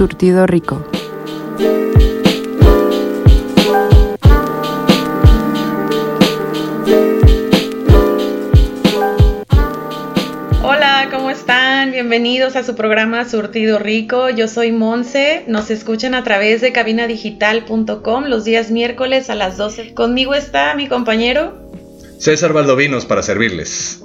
Surtido Rico. Hola, ¿cómo están? Bienvenidos a su programa Surtido Rico. Yo soy Monse. Nos escuchan a través de cabinadigital.com los días miércoles a las 12. Conmigo está mi compañero César Valdovinos para servirles.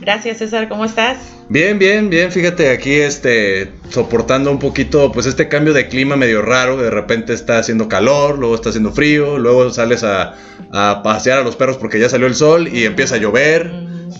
Gracias, César. ¿Cómo estás? Bien, bien, bien. Fíjate aquí, este, soportando un poquito, pues este cambio de clima medio raro. De repente está haciendo calor, luego está haciendo frío, luego sales a, a pasear a los perros porque ya salió el sol y empieza a llover.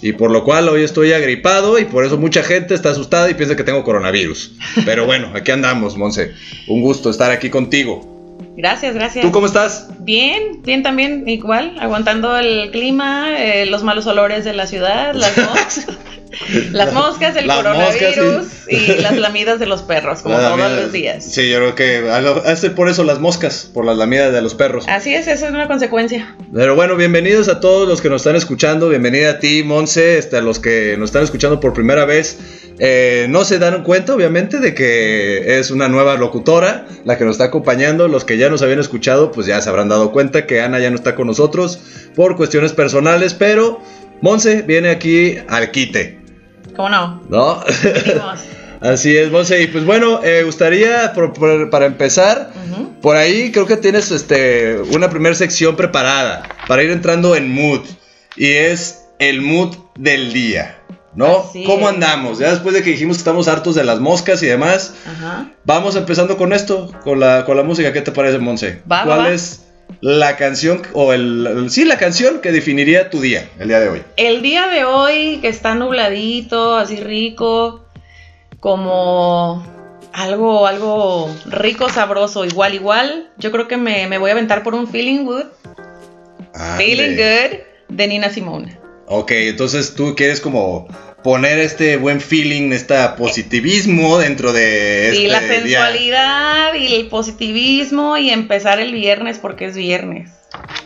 Y por lo cual hoy estoy agripado y por eso mucha gente está asustada y piensa que tengo coronavirus. Pero bueno, aquí andamos, Monse. Un gusto estar aquí contigo. Gracias, gracias. ¿Tú cómo estás? Bien, bien también, igual, aguantando el clima, eh, los malos olores de la ciudad, las, las moscas, el Las coronavirus moscas, y las lamidas de los perros, como todos los días. Sí, yo creo que hace por eso las moscas, por las lamidas de los perros. Así es, eso es una consecuencia. Pero bueno, bienvenidos a todos los que nos están escuchando. Bienvenida a ti, Monse, este, a los que nos están escuchando por primera vez. Eh, no se dan cuenta, obviamente, de que es una nueva locutora la que nos está acompañando. Los que ya nos habían escuchado, pues ya se habrán dado cuenta que Ana ya no está con nosotros por cuestiones personales, pero Monse viene aquí al quite, ¿Cómo no? ¿no? Así es, Monse. Y pues bueno, eh, gustaría, por- por- para empezar, por ahí creo que tienes este, una primera sección preparada para ir entrando en mood. Y es el mood del día. ¿No? Así ¿Cómo es. andamos? Ya después de que dijimos que estamos hartos de las moscas y demás, Ajá. vamos empezando con esto, con la, con la música. ¿Qué te parece, Monse? ¿Cuál va. es la canción, o el, el- sí, la canción que definiría tu día, el día de hoy? El día de hoy, que está nubladito, así rico, como algo, algo rico, sabroso, igual, igual, yo creo que me, me voy a aventar por un Feeling Good, Feeling. Good de Nina Simone. Ok, entonces tú quieres como poner este buen feeling, este positivismo dentro de este Sí, la día. sensualidad y el positivismo y empezar el viernes porque es viernes.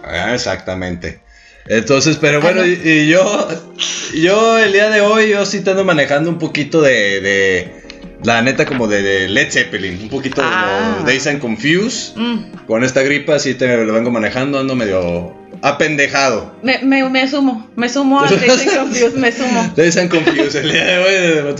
Ah, exactamente. Entonces, pero bueno, y, y yo, yo el día de hoy, yo sí te ando manejando un poquito de, de la neta como de, de Led Zeppelin, un poquito Ah. como Days and Confused. Mm, Con esta gripa sí te lo vengo manejando, ando medio apendejado. me, me, me sumo, me sumo al Days and Confused, me sumo. Days and Confused el día de hoy.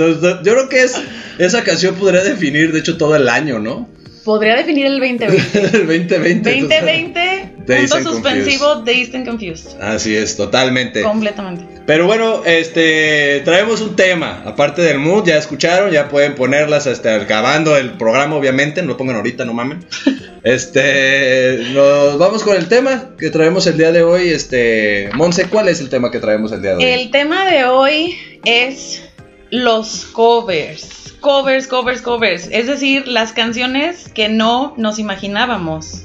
yo creo que es, esa canción podría definir, de hecho, todo el año, ¿no? Podría definir el 2020. el 2020. entonces- 2020, Days punto suspensivo, Dazed and Confused. Así es, totalmente. Completamente. Pero bueno, este traemos un tema, aparte del mood, ya escucharon, ya pueden ponerlas hasta acabando el programa, obviamente, no lo pongan ahorita, no mamen. Este, nos vamos con el tema que traemos el día de hoy, este, Monse, ¿cuál es el tema que traemos el día de hoy? El tema de hoy es los covers. Covers, covers, covers. Es decir, las canciones que no nos imaginábamos.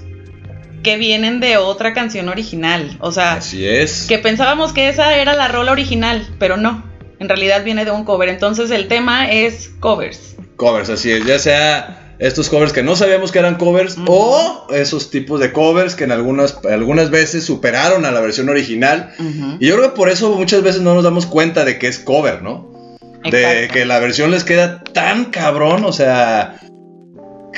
Que vienen de otra canción original. O sea, Así es. que pensábamos que esa era la rola original, pero no. En realidad viene de un cover. Entonces el tema es covers. Covers, así es, ya sea estos covers que no sabíamos que eran covers o esos tipos de covers que en algunas, algunas veces superaron a la versión original. Y yo creo que por eso muchas veces no nos damos cuenta de que es cover, ¿no? De que la versión les queda tan cabrón, o sea,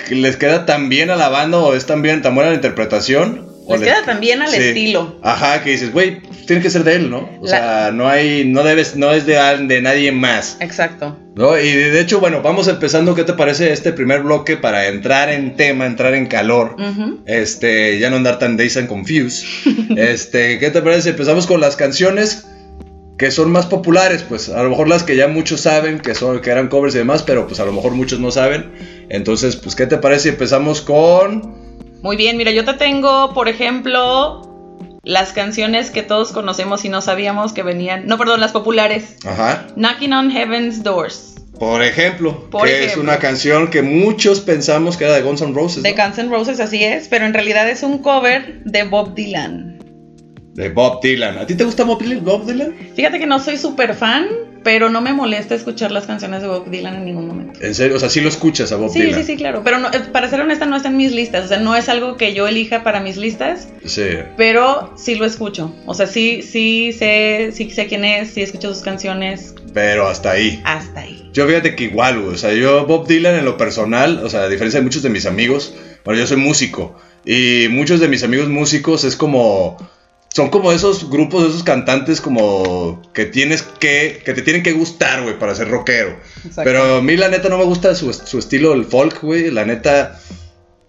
que les queda tan bien a la banda o es tan bien, tan buena la interpretación. o Les queda también al Sí. estilo. Ajá, que dices, güey, tiene que ser de él, ¿no? O La- sea, no hay, no debes, no es de, al- de nadie más. Exacto. ¿No? Y de hecho, bueno, vamos empezando. ¿Qué te parece este primer bloque para entrar en tema, entrar en calor? Este, ya no andar tan dazed and confused. Este, ¿qué te parece? Empezamos con las canciones que son más populares, pues a lo mejor las que ya muchos saben que son que eran covers y demás, pero pues a lo mejor muchos no saben. Entonces, pues ¿qué te parece si empezamos con Muy bien, mira, yo te tengo, por ejemplo, las canciones que todos conocemos y no sabíamos que venían. No, perdón, las populares. ajá, Knocking on Heaven's Doors. por ejemplo, Por que es una canción que muchos pensamos que era de Guns N' Roses, De. Guns N' Roses, así es, pero en realidad es un cover de Bob Dylan. De Bob Dylan. ¿A ti te gusta Bob Dylan? Bob Dylan? Fíjate que no soy súper fan, pero no me molesta escuchar las canciones de Bob Dylan en ningún momento. En serio, o sea, sí lo escuchas a Bob Sí, Dylan. sí, sí, claro. Pero no- eh, para ser honesta, no está en mis listas. O sea, no es algo que yo elija para mis listas, Sí. pero sí lo escucho. O sea, sí, sí sé, sí sé quién es, sí escucho sus canciones. Pero hasta ahí. Hasta ahí. Yo fíjate que igual, güey. O sea, yo Bob Dylan en lo personal, o sea, a diferencia de muchos de mis amigos, bueno, yo soy músico. Y muchos de mis amigos músicos es como. Son como esos grupos, esos cantantes como que tienes que, que te tienen que gustar, güey, para ser rockero. Exacto. Pero a mí la neta no me gusta su, su estilo el folk, güey. La neta,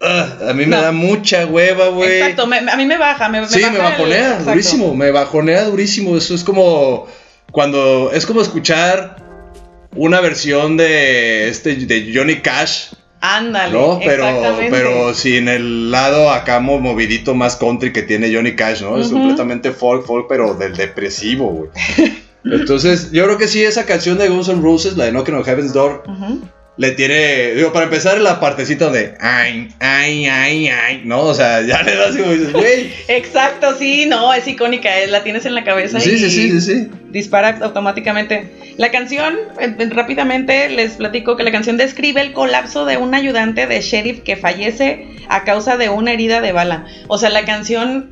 a mí me No. da mucha hueva, güey. Exacto, me- a mí me baja, me, me Sí, baja me el- bajonea, exacto. durísimo, me bajonea durísimo. Eso es como cuando es como escuchar una versión de este de Johnny Cash, Ándale, ¿no? Pero exactamente. pero sin el lado acá mo- movidito más country que tiene Johnny Cash, ¿no? Es completamente folk, folk, pero del depresivo, güey. Entonces, yo creo que sí, esa canción de Guns N' Roses, la de Knocking on Heaven's Door. Le tiene, digo, para empezar la partecita donde, ay, ay, ay, ay, ¿no? O sea, ya le das como dices, güey. Exacto, sí, no, es icónica, eh, la tienes en la cabeza Sí, y sí, sí, sí, sí. dispara automáticamente. La canción, rápidamente les platico que la canción describe el colapso de un ayudante de sheriff que fallece a causa de una herida de bala. O sea, la canción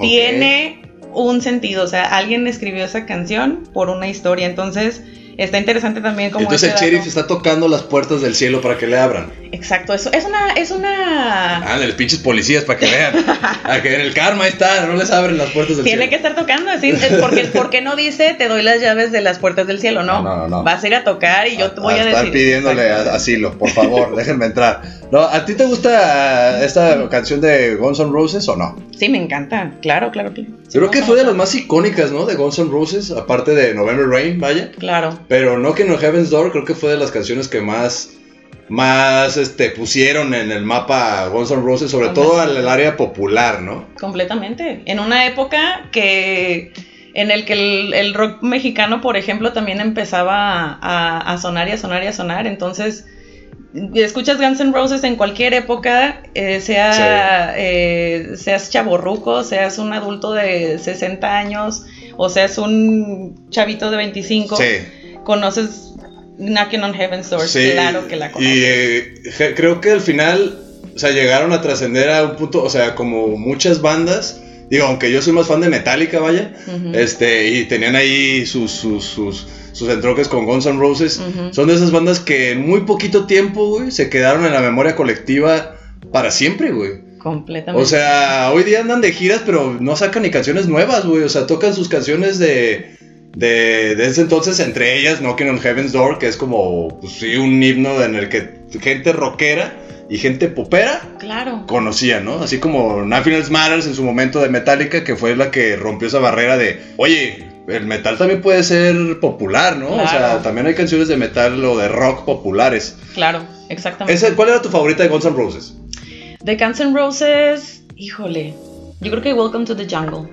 tiene un sentido, o sea, alguien escribió esa canción por una historia, entonces está interesante también como Entonces el sheriff dato. está tocando las puertas del cielo para que le abran. Exacto, eso es una es una Ah, de los pinches policías para que vean. A que en el karma está, no les abren las puertas del Tiene que cielo. estar tocando así, es porque, porque no dice te doy las llaves de las puertas del cielo, no. No, no, no. Vas a ir a tocar y yo te voy a, estar decir. pidiéndole Exacto. a- asilo, por favor, déjenme entrar. No, ¿a ti te gusta esta canción de Guns N' Roses o no? Sí, me encanta, claro, claro. que- Yo creo que fue de las más icónicas, ¿no? De Guns N' Roses, aparte de November Rain, vaya. Claro, Pero Knocking on Heaven's Door creo que fue de las canciones que más más este pusieron en el mapa Guns N' Roses, sobre todo al área popular, ¿no? completamente. En una época que en el que el, el rock mexicano, por ejemplo, también empezaba a, a sonar y a sonar y a sonar. Entonces, escuchas Guns N' Roses en cualquier época, eh, sea, eh, seas chaborruco, seas un adulto de 60 años o seas un chavito de 25, Sí. Conoces Knocking on Heaven's Door. Sí, claro que la conoces. Y eh, creo que al final, o sea, llegaron a trascender a un punto, o sea, como muchas bandas. Digo, aunque yo soy más fan de Metallica, vaya. Este, y tenían ahí sus, sus, sus, sus entroques con Guns N' Roses. Son de esas bandas que en muy poquito tiempo, güey, se quedaron en la memoria colectiva para siempre, güey. Completamente. O sea, hoy día andan de giras, pero no sacan ni canciones nuevas, güey. O sea, tocan sus canciones de, de, de ese entonces, entre ellas Knocking on Heaven's Door, que es como, pues sí, un himno en el que gente rockera y gente popera claro. conocían, ¿no? Así como Nothing Else Matters en su momento de Metallica, que fue la que rompió esa barrera de, oye, el metal también puede ser popular, ¿no? O sea, también hay canciones de metal o de rock populares. Claro, exactamente. Ese- ¿Cuál era tu favorita de Guns N' Roses? De Guns N' Roses, híjole. Yo creo que Welcome to the Jungle.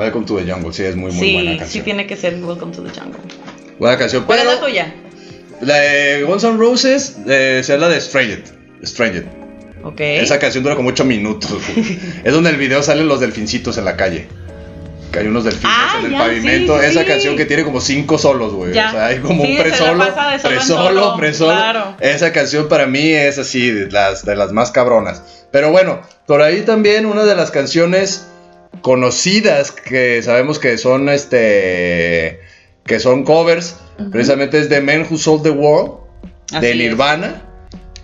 Welcome to the Jungle, sí, es muy, muy sí, buena sí canción. tiene que ser Welcome to the Jungle. Buena canción, ¿Cuál pero es la tuya? la de Guns N' Roses es la de Stranged. Stranged. Ok. Esa canción dura como 8 minutos. es donde el video salen los delfincitos en la calle. Que hay unos delfines Ah, en el ya, pavimento. sí, sí, Esa sí. canción que tiene como 5 solos, güey. O sea, hay como Sí, un presolo, presolo, solo, presolo. claro. Esa canción para mí es así, de las, de las más cabronas. Pero bueno, por ahí también una de las canciones conocidas que sabemos que son este que son covers, precisamente es The Man Who Sold the World Así de es. Nirvana,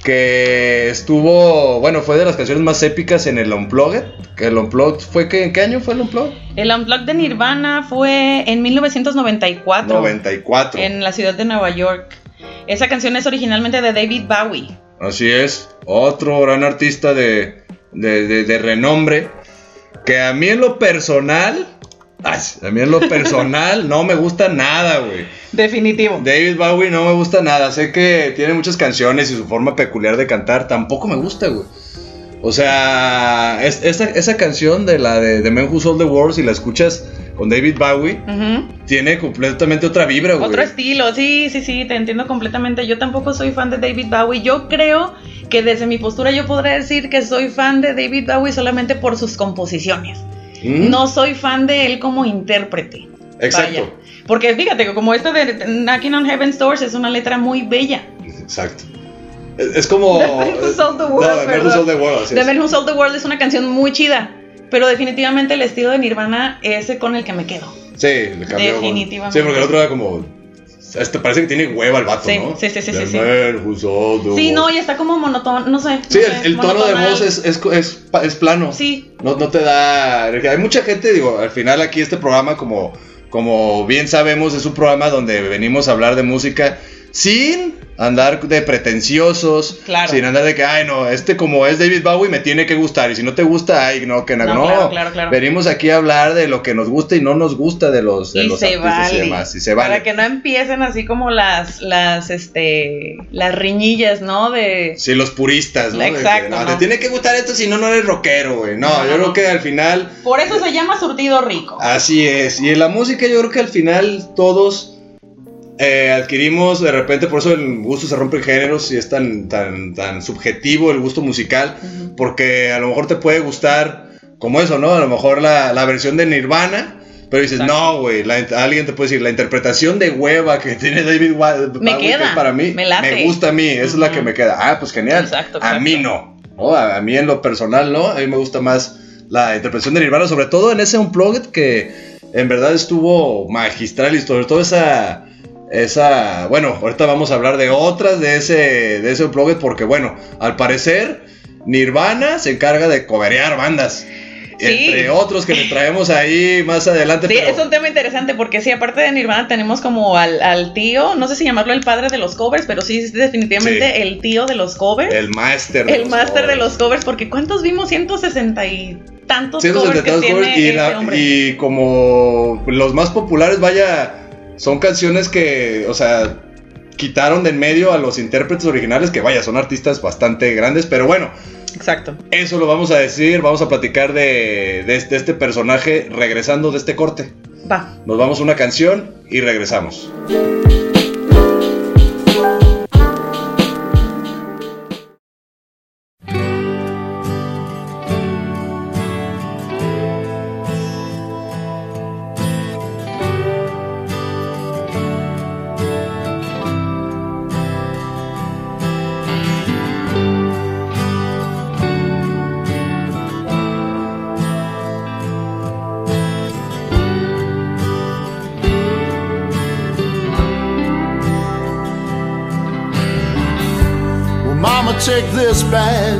que estuvo, bueno, fue de las canciones más épicas en el Unplugged, que el Unplugged fue que en qué año fue el Unplugged? El Unplugged de Nirvana fue en 1994. 94. En la ciudad de Nueva York. Esa canción es originalmente de David Bowie. Así es, otro gran artista de, de, de- de renombre, que a mí en lo personal, ay, a mí en lo personal no me gusta nada, güey. Definitivo. David Bowie no me gusta nada. Sé que tiene muchas canciones y su forma peculiar de cantar tampoco me gusta, güey. O sea, es- esa, esa canción de la de Man Who Sold the World, si la escuchas con David Bowie, tiene completamente otra vibra, güey. Otro estilo, sí, sí, sí, te entiendo completamente. Yo tampoco soy fan de David Bowie. Yo creo que desde mi postura yo podría decir que soy fan de David Bowie solamente por sus composiciones. ¿Mm? No soy fan de él como intérprete. Exacto. Vaya. Porque fíjate que como esta de Knocking on Heaven's Doors es una letra muy bella. Exacto. Es, es como. The Man Who Sold the World, No, The Man Who. Sold the World, así The es. Man Who Sold the World es una canción muy chida. Pero definitivamente el estilo de Nirvana es el con el que me quedo. Sí, le cambió. Definitivamente. Sí, porque el otro era como. Parece que tiene hueva el vato, Sí, ¿no? sí, sí, sí, The sí. Man Who Sold the Sí, no, y está como monotón, no sé. Sí, no el, sé, el tono de voz es, es, es, es plano. Sí, No, no te da. Hay mucha gente, digo, al final aquí este programa, como, como bien sabemos, es un programa donde venimos a hablar de música sin andar de pretenciosos, Claro. sin andar de que, ay, no, este como es David Bowie me tiene que gustar, y si no te gusta, ay, no, que no, claro, claro, claro. Venimos aquí a hablar de lo que nos gusta y no nos gusta de los, de y los se artistas vale. y demás, y se vale. Para que no empiecen así como las, las, este, las riñillas, ¿no? De, Sí, los puristas, ¿no? Que, Exacto, no, no. Te tiene que gustar esto, si no, no eres rockero, güey. No, No, yo no, creo que al final por eso se llama surtido rico. Así es, y en la música yo creo que al final todos eh, adquirimos de repente, por eso el gusto se rompe en géneros y es tan, tan, tan subjetivo el gusto musical, porque a lo mejor te puede gustar como eso, ¿no? A lo mejor la, la versión de Nirvana, pero dices, Exacto. no, güey, alguien te puede decir, la interpretación de hueva que tiene David Wa- Me Bowie, que queda, es para mí, me gusta a mí, esa es la que me queda. Ah, pues genial. Exacto, A mí no. ¿no? A, a mí en lo personal no, a mí me gusta más la interpretación de Nirvana, sobre todo en ese Unplugged que en verdad estuvo magistral y sobre todo esa... Esa, bueno, ahorita vamos a hablar de otras de ese, de ese Unplugged porque bueno, al parecer Nirvana se encarga de coberear bandas. Sí. Entre otros que le traemos ahí más adelante. Sí, pero- es un tema interesante porque sí, aparte de Nirvana tenemos como al, al tío, no sé si llamarlo el padre de los covers, pero sí es definitivamente Sí. el tío de los covers. El máster. El máster de los covers, porque ¿cuántos vimos? 160 y tantos covers que tiene y, la- hombre. y como los más populares, vaya, son canciones que, o sea, quitaron de en medio a los intérpretes originales, que vaya, son artistas bastante grandes, pero bueno, Exacto. eso lo vamos a decir, vamos a platicar de, de este, este personaje regresando de este corte. Va. Nos vamos a una canción y regresamos.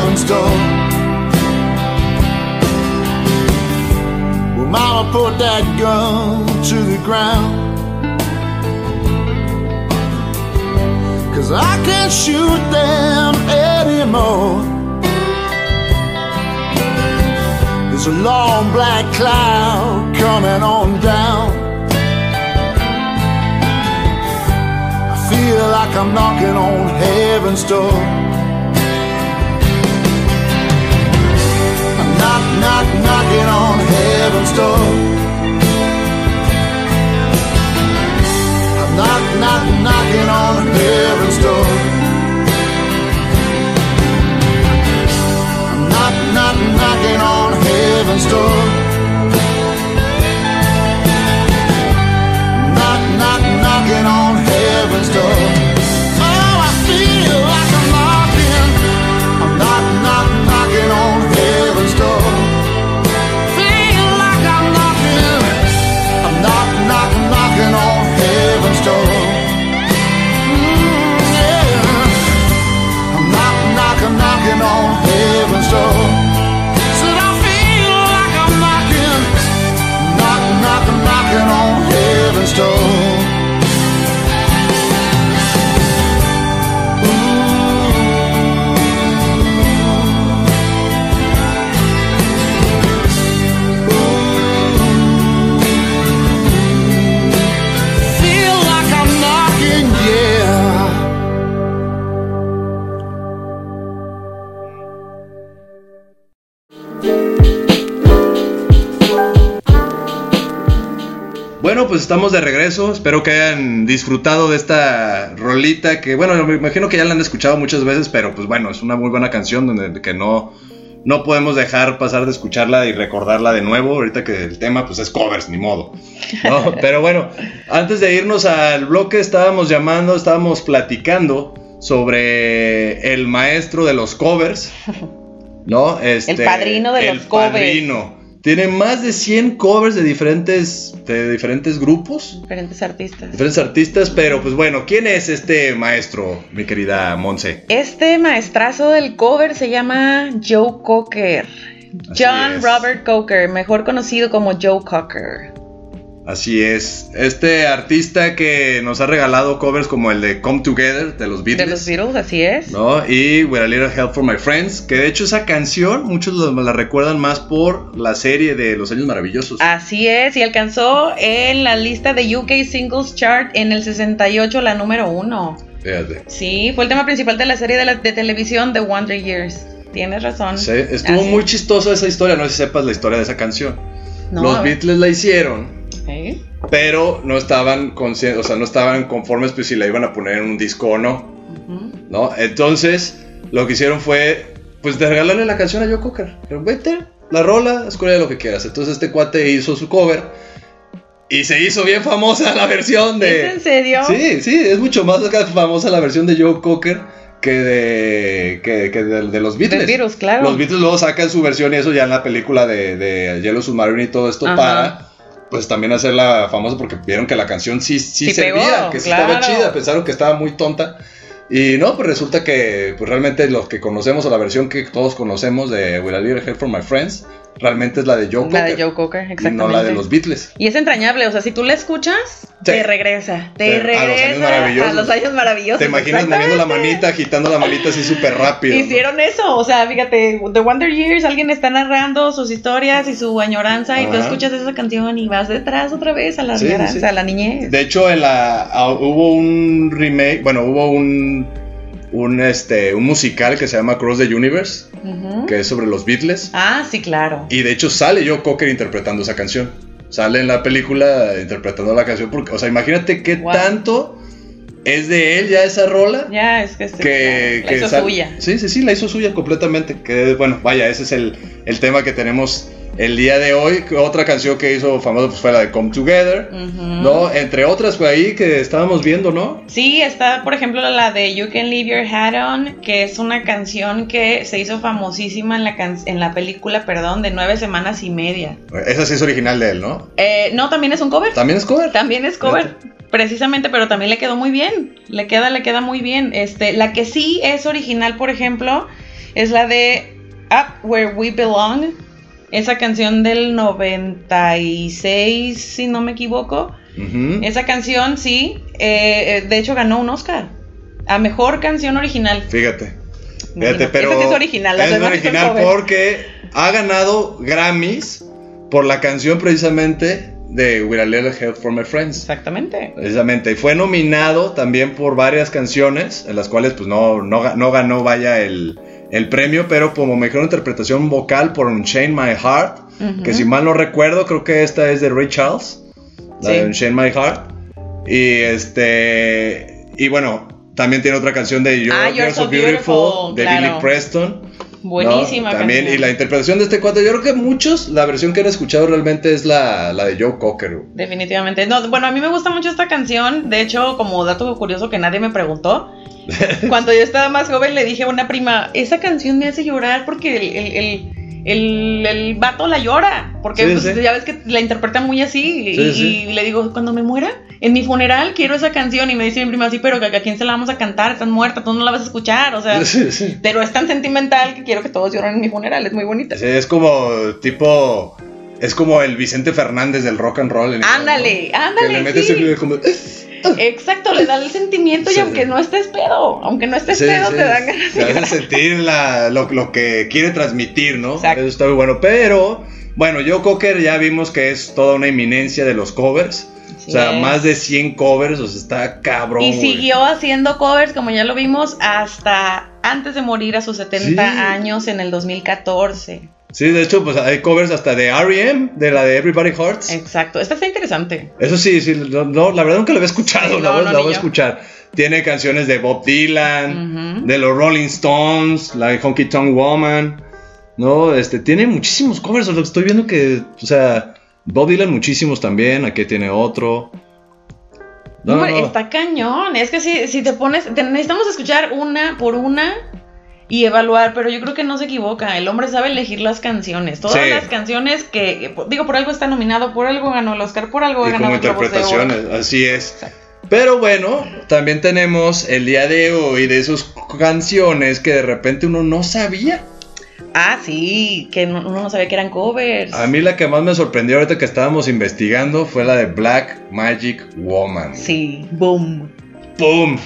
Heaven's door. Well, Mama put that gun to the ground. Cause I can't shoot them anymore. There's a long black cloud coming on down. I feel like I'm knocking on heaven's door. Knock, knock, knocking on heaven's door. I'm knock, knock, knocking on heaven's door. I'm knock, knock, knocking on heaven's door. Knock, knock, knocking on estamos de regreso. Espero que hayan disfrutado de esta rolita que, bueno, me imagino que ya la han escuchado muchas veces, pero pues bueno, es una muy buena canción donde que no, no podemos dejar pasar de escucharla y recordarla de nuevo. Ahorita que el tema pues es covers, ni modo. ¿no? pero bueno, antes de irnos al bloque estábamos llamando, estábamos platicando sobre el maestro de los covers, ¿no? Este, El padrino de el los covers. padrino. Tiene más de 100 covers de diferentes, de diferentes grupos, Diferentes artistas. diferentes artistas, pero pues bueno, ¿quién es este maestro, mi querida Monse? Este maestrazo del cover se llama Joe Cocker. Así John es. Robert Cocker, mejor conocido como Joe Cocker. Así es, este artista que nos ha regalado covers como el de Come Together de los De Beatles. los Beatles, así es. ¿no? Y With a Little Help for My Friends, que de hecho esa canción muchos la recuerdan más por la serie de Los Años Maravillosos. Así es, y alcanzó en la lista de UK Singles Chart en el 68 la número uno. Fíjate. Sí, fue el tema principal de la serie de, la- de televisión The Wonder Years. Tienes razón. Sí, estuvo Así muy chistosa esa historia, no sé si sepas la historia de esa canción. No, Los. Beatles la hicieron, Pero no estaban conscientes, o sea, no estaban conformes pues si la iban a poner en un disco o no. ¿no? Entonces, lo que hicieron fue pues de regalarle la canción a Joe Cocker. Pero vete, la rola, escoge lo que quieras. Entonces este cuate hizo su cover y se hizo bien famosa la versión de ¿Es en serio? Sí, sí, es mucho más famosa la versión de Joe Cocker que de, que, que de, de los Beatles. Los Beatles, claro. Los Beatles luego sacan su versión y eso ya en la película de, de Yellow Submarine y todo esto Ajá. para pues también hacerla famosa porque vieron que la canción sí, sí, Sí servía, pegó, que sí claro. estaba chida, pensaron que estaba muy tonta. Y no, pues resulta que pues realmente los que conocemos o la versión que todos conocemos de Will I Help from My Friends realmente es la de Joe La Cocker de Joe Cocker, y exactamente. no la de los Beatles. Y es entrañable, o sea, si tú la escuchas, te regresa, te Te- a los regresa años maravillosos. a los años maravillosos. ¿Te imaginas moviendo la manita, agitando la manita así súper rápido? ¿no? Hicieron eso, o sea, fíjate, The Wonder Years, alguien está narrando sus historias y su añoranza y tú escuchas esa canción y vas detrás otra vez a la Sí, añoranza, sí. a la niñez. De hecho, en la, ah, hubo un remake, bueno, hubo un, un, este, un musical que se llama Cross the Universe, que es sobre los Beatles. Ah, sí, claro. Y de hecho sale Joe Cocker interpretando esa canción. Sale en la película interpretando la canción. Porque, o sea, imagínate qué Wow. tanto es de él ya esa rola. Ya, es que, que, la que hizo suya. Sí, sí, sí, la hizo suya completamente. Que bueno, vaya, ese es el, el tema que tenemos el día de hoy. Otra canción que hizo famosa pues, fue la de Come Together. ¿No? Entre otras fue ahí que estábamos viendo, ¿no? Sí, está, por ejemplo, la de You Can Leave Your Hat On, que es una canción que se hizo famosísima en la, can- en la película, perdón, de nueve semanas y media. Esa sí es original de él, ¿no? Eh, no, también es un cover. También es cover. También es cover. Precisamente, pero también le quedó muy bien. Le queda, le queda muy bien. Este, la que sí es original, por ejemplo, es la de Up Where We Belong. Esa canción del 96, si no me equivoco. Esa canción, sí, eh, eh, de hecho ganó un Oscar. A mejor canción original. Fíjate. Pero. esa sí es original. Es original porque ha ganado Grammys por la canción precisamente de With a Little Help from My Friends. Exactamente. Precisamente. Y fue nominado también por varias canciones, en las cuales pues no, no, no ganó vaya el, el premio, pero como mejor interpretación vocal por Unchain My Heart, que si mal no recuerdo, creo que esta es de Ray Charles, la Sí. de Unchain My Heart. Y este. Y bueno, también tiene otra canción de You're, Ah, You're So Beautiful, de claro. Billy Preston. ¿No? Buenísima También, canción. y la interpretación de este cuate, yo creo que muchos, la versión que han escuchado realmente es la, la de Joe Cocker. güey. Definitivamente. No, bueno, a mí me gusta mucho esta canción. De hecho, como dato curioso que nadie me preguntó, cuando yo estaba más joven le dije a una prima, esa canción me hace llorar porque el, el, el, el- el vato la llora. Porque Sí, pues, sí. ya ves que la interpreta muy así. y, Sí, sí. y le digo, cuando me muera, en mi funeral quiero esa canción. Y me dice mi prima, sí, pero ¿a a quién se la vamos a cantar? Estás muerta, tú no la vas a escuchar. O sea, pero es tan sentimental que quiero que todos lloren en mi funeral. Es muy bonita. Sí, es como tipo. Es como el Vicente Fernández del rock and roll. en Ándale, ¿no? ándale, Que le metes sí. el- como. Exacto, le da el sentimiento y Sí. aunque no estés pedo, aunque no estés Sí, pedo, te dan ganas te de hace llorar. sentir la- lo, lo que quiere transmitir, ¿no? Exacto. Eso está muy bueno. Pero, bueno, Joe Cocker ya vimos que es toda una eminencia de los covers. O sea, es. más de 100 covers, o sea, está cabrón. Y güey. siguió haciendo covers, como ya lo vimos, hasta antes de morir a sus 70 Sí. años en el 2014. Sí, de hecho, pues hay covers hasta de R.E.M., de la de Everybody Hurts. Exacto. Esta está interesante. Eso sí, sí, no, no, la verdad nunca la había escuchado, Sí, la, no, voy, no, la voy a escuchar. Tiene canciones de Bob Dylan, de los Rolling Stones, la de Honky Tonk Woman, ¿no? Este, tiene muchísimos covers, lo que estoy viendo que, o sea, Bob Dylan muchísimos también, aquí tiene otro. No, Hombre, no, no. está cañón. Es que si, si te pones. te- necesitamos escuchar una por una y evaluar, pero yo creo que no se equivoca. El hombre sabe elegir las canciones. Todas Sí. las canciones que. Digo, por algo está nominado, por algo ganó el Oscar, por algo Y como de Oro. interpretaciones, así es. Pero bueno, también tenemos el día de hoy de esas canciones que de repente uno no sabía. Ah, sí, que no- uno no sabía que eran covers. A mí la que más me sorprendió ahorita que estábamos investigando fue la de Black Magic Woman. Sí, boom. ¡Pum!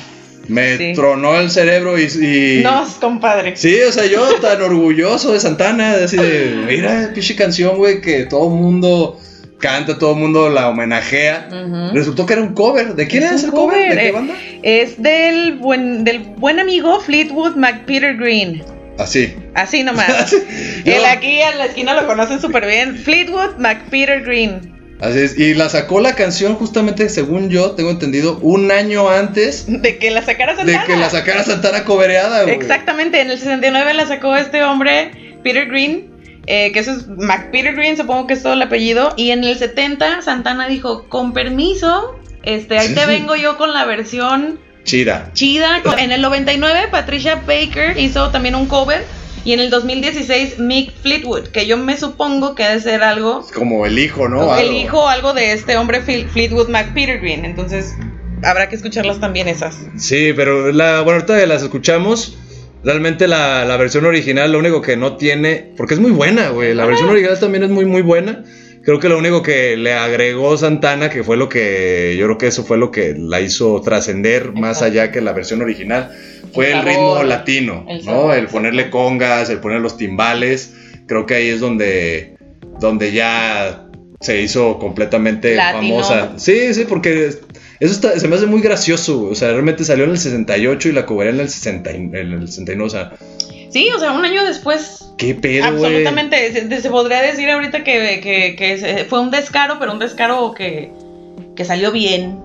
Me Sí. tronó el cerebro y, y- No, compadre. Sí, o sea, yo tan orgulloso de Santana, así de, mira, pinche canción, güey, que todo el mundo canta, todo el mundo la homenajea. Resultó que era un cover. ¿De quién Es un ese cover? cover, ¿De qué eh. banda? Es del buen, del buen amigo Fleetwood McPeter Green. Así. Así nomás. Él aquí en la esquina lo conocen súper bien. Fleetwood McPeter Green. Así es. Y la sacó la canción justamente, según yo tengo entendido, un año antes De que la sacara de Santana. que la sacara Santana cobereada, güey. Exactamente, en el 69 la sacó este hombre, Peter Green. eh, que eso es McPeter Green, supongo que es todo el apellido. Y en el 70 Santana dijo, con permiso, este, ahí Sí, te vengo yo con la versión Chida. chida. En el 99 Patricia Baker hizo también un cover. Y en el 2016 Mick Fleetwood, que yo me supongo que ha de ser algo Como el hijo, ¿no? el Algo. hijo algo de este hombre Fleetwood McPeter Green. Entonces habrá que escucharlas también esas. Sí, pero la, bueno, ahorita que las escuchamos, realmente la, la versión original, lo único que no tiene, porque es muy buena, güey, la versión original también es muy, muy buena. Creo que lo único que le agregó Santana, que fue lo que, yo creo que eso fue lo que la hizo trascender más allá que la versión original, fue El ritmo latino, el ¿no? El ponerle congas, el poner los timbales, creo que ahí es donde, donde ya se hizo completamente Latino. famosa. Sí, sí, porque eso está- se me hace muy gracioso. O sea, realmente salió en el 68 y la cobraría en el 60, y- en el 69. O sea, Sí, o sea, un año después. qué pedo, absolutamente. Se, se podría decir ahorita que, que- que se- fue un descaro, pero un descaro que, que salió bien.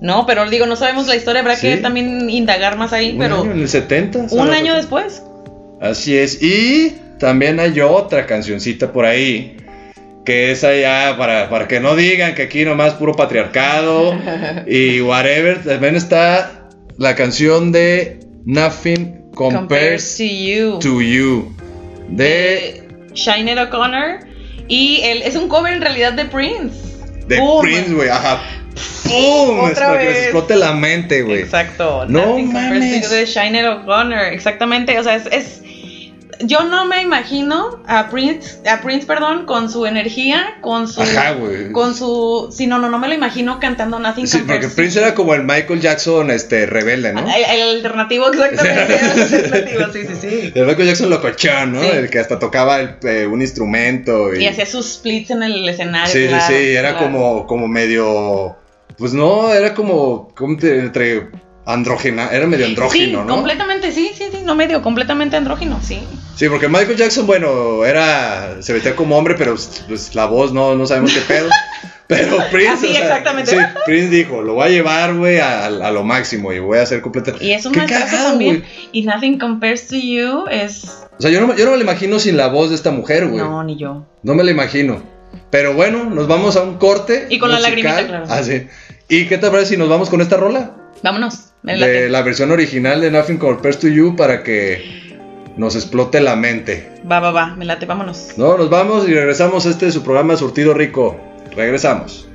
¿No? Pero digo, no sabemos la historia, habrá que también indagar más ahí, Un pero año, en el 70. un año después. Así es. Y también hay otra cancioncita por ahí. Que esa ya, para, para que no digan que aquí nomás puro patriarcado y whatever. También está la canción de Nothing Compares Compares to You. to You. De. Shineer O'Connor. Y él es un cover en realidad de Prince. De Boom. Prince, güey. Ajá. ¡Pum! Es Otra para que les vez. explote la mente, güey. Exacto. No mames. De Shineer O'Connor. Exactamente. O sea, es, es- Yo no me imagino a Prince, a Prince, perdón, con su energía, con su. Ajá, güey. Con su. Sí, no, no, no me lo imagino cantando Nothing Sí, porque Prince era como el Michael Jackson este, rebelde, ¿no? El, el alternativo, exactamente. el alternativo, sí, sí, sí. El Michael Jackson locochón, ¿no? Sí. El que hasta tocaba el, eh, un instrumento. Y, Y hacía sus splits en el escenario. Sí, claro, sí, sí. Era claro. como, como medio. Pues no, era como. como te- entre andrógena. Era medio andrógino, sí, ¿no? completamente, sí, sí, sí, no medio, completamente andrógino, sí. Sí, porque Michael Jackson, bueno, era. Se metía como hombre, pero pues, la voz no, no sabemos qué pedo. Pero Prince. Así, exactamente. Sí, Prince dijo: Lo voy a llevar, güey, a, a lo máximo y voy a hacer completa. Y es un cagado, también. Y Nothing Compares to You es. O sea, yo no, me- yo no me lo imagino sin la voz de esta mujer, güey. No, ni yo. No me la imagino. Pero bueno, nos vamos a un corte. Y con la musical. lagrimita, claro. Ah, sí. ¿Y qué te parece si nos vamos con esta rola? Vámonos. De la versión original de Nothing Compares to You para que nos explote la mente. Va, va, va, me late, vámonos. No, nos vamos y regresamos a este su programa Surtido Rico. Regresamos.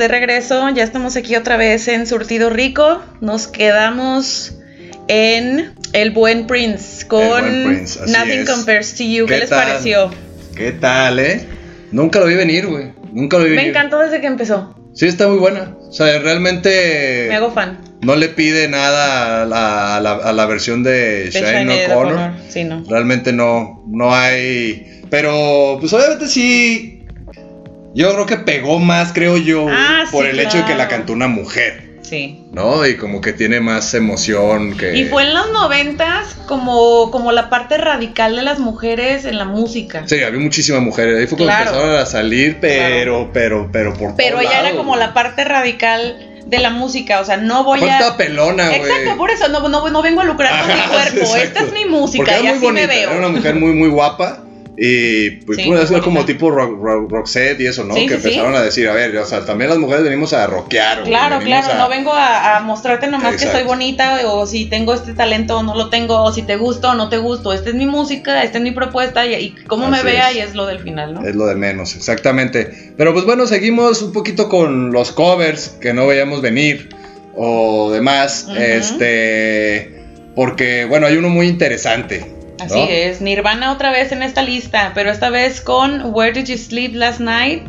De regreso, ya estamos aquí otra vez en Surtido Rico. Nos quedamos en El Buen Prince con Buen Prince, Nothing es. Compares to You. ¿Qué, ¿Qué les tal? pareció? ¿Qué tal, eh? Nunca lo vi venir, güey. Nunca lo vi Me venir. encantó desde que empezó. Sí, está muy buena. O sea, realmente Me hago fan. no le pide nada a la, a la- a la versión de, De Shane O'Connor. O'Connor, Sí, no. Realmente no, no hay. Pero, pues obviamente sí. Yo creo que pegó más, creo yo, Ah, por sí, el hecho de que la cantó una mujer, Sí. ¿no? Y como que tiene más emoción que. Y fue en los noventas como, como la parte radical de las mujeres en la música. Sí, había muchísimas mujeres. Ahí fue cuando Claro. empezaron a salir, pero, pero, pero por Pero ella era como güey. la parte radical de la música. O sea, no voy Aparte a. pelona, güey. Exacto, por eso no, no, no vengo a lucrar con mi cuerpo. exacto. Esta es mi música y así bonita, me veo. Era una mujer muy, muy guapa. Y pues Sí, muy así como tipo rock, rock- Roxette y eso, ¿no? Sí, que sí, empezaron a decir, a ver, o sea, también las mujeres venimos a rockear. Claro, claro, a- no vengo a, a mostrarte nomás que soy bonita o si tengo este talento o no lo tengo, o si te gusto o no te gusto. Esta es mi música, esta es mi propuesta y, y cómo me vea es. y es lo del final, ¿no? Es lo de menos, exactamente. Pero pues bueno, seguimos un poquito con los covers que no veíamos venir o demás. Este. Porque, bueno, hay uno muy interesante. ¿No? Así es, Nirvana otra vez en esta lista, pero esta vez con Where Did You Sleep Last Night?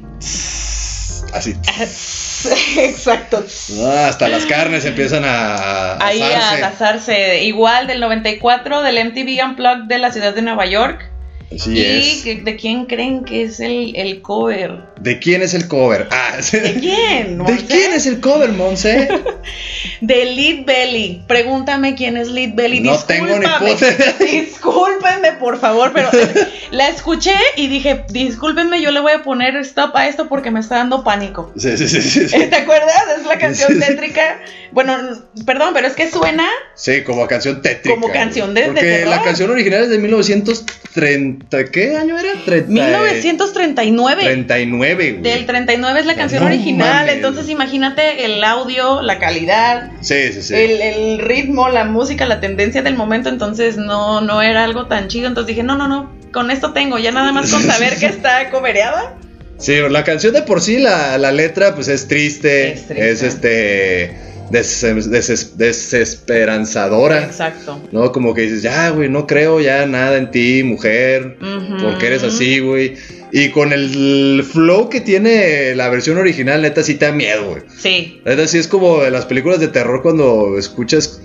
Así. Exacto. Ah, hasta las carnes empiezan a. Ahí asarse. a asarse, igual del 94 del MTV Unplugged de la ciudad de Nueva York. Así ¿Y es. de quién creen que es el, el cover? ¿De quién es el cover? Ah. ¿De quién? ¿De quién es el cover, Monse? De Lead Belly. Pregúntame quién es Lead Belly. No tengo ni puta- Discúlpenme, por favor, pero eh, la escuché y dije, discúlpenme, yo le voy a poner stop a esto porque me está dando pánico. Sí, sí, sí. sí, sí. ¿Te acuerdas? Es la canción tétrica. Bueno, perdón, pero es que suena Sí, como canción tétrica. Como canción de- Porque la canción original es de 1930. ¿Qué año era? 30, 1939. 39, güey. Del 39 es la canción No original, mames. entonces imagínate el audio, la calidad, Sí, sí, sí. el, el ritmo, la música, la tendencia del momento, entonces no, no era algo tan chido, entonces dije, no, no, no, con esto tengo, ya nada más con saber que está cobereada. Sí, la canción de por sí, la, la letra, pues es triste. Es Es, triste. este. Des- des- desesperanzadora. Exacto. ¿No? Como que dices, ya, güey, no creo ya nada en ti, mujer. Porque eres así, güey. Y con el flow que tiene la versión original, neta, sí te da miedo, güey. Sí, Neta, sí es como de las películas de terror cuando escuchas.